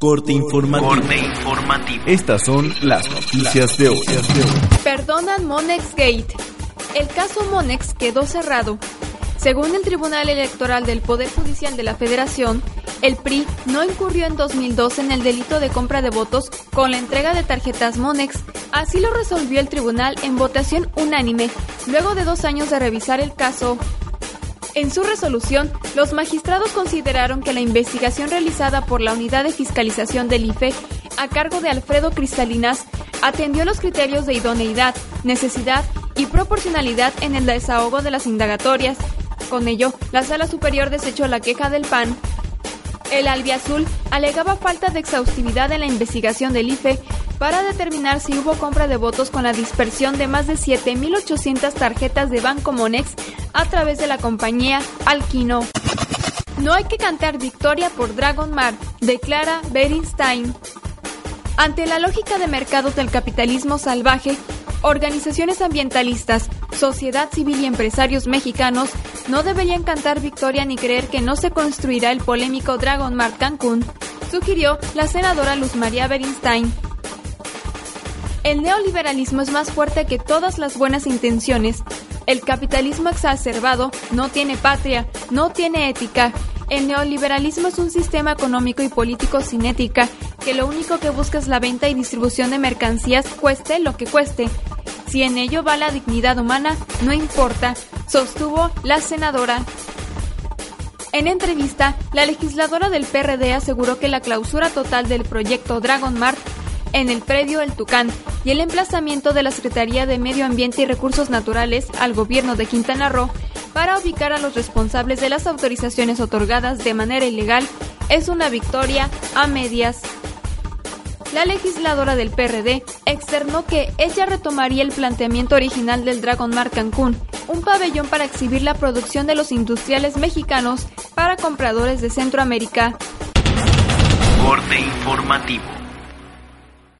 Corte informativo. Estas son las noticias de hoy. Perdonan Monex Gate. El caso Monex quedó cerrado. Según el Tribunal Electoral del Poder Judicial de la Federación, el PRI no incurrió en 2002 en el delito de compra de votos con la entrega de tarjetas Monex. Así lo resolvió el tribunal en votación unánime, luego de dos años de revisar el caso. En su resolución, los magistrados consideraron que la investigación realizada por la Unidad de Fiscalización del IFE, a cargo de Alfredo Cristalinas, atendió los criterios de idoneidad, necesidad y proporcionalidad en el desahogo de las indagatorias. Con ello, la Sala Superior desechó la queja del PAN. El albiazul alegaba falta de exhaustividad en la investigación del IFE para determinar si hubo compra de votos con la dispersión de más de 7.800 tarjetas de Banco Monex a través de la compañía Alquino. No hay que cantar victoria por Dragon Mar, declara Berinstein. Ante la lógica de mercado del capitalismo salvaje, organizaciones ambientalistas, sociedad civil y empresarios mexicanos no deberían cantar victoria ni creer que no se construirá el polémico Dragon Mar Cancún, sugirió la senadora Luz María Berinstein. El neoliberalismo es más fuerte que todas las buenas intenciones el capitalismo exacerbado no tiene patria, no tiene ética. El neoliberalismo es un sistema económico y político sin ética, que lo único que busca es la venta y distribución de mercancías, cueste lo que cueste. Si en ello va la dignidad humana, no importa, sostuvo la senadora. En entrevista, la legisladora del PRD aseguró que la clausura total del proyecto Dragon Mart en el predio El Tucán y el emplazamiento de la Secretaría de Medio Ambiente y Recursos Naturales al gobierno de Quintana Roo para ubicar a los responsables de las autorizaciones otorgadas de manera ilegal es una victoria a medias. La legisladora del PRD externó que ella retomaría el planteamiento original del Dragon Mar Cancún, un pabellón para exhibir la producción de los industriales mexicanos para compradores de Centroamérica. Corte informativo.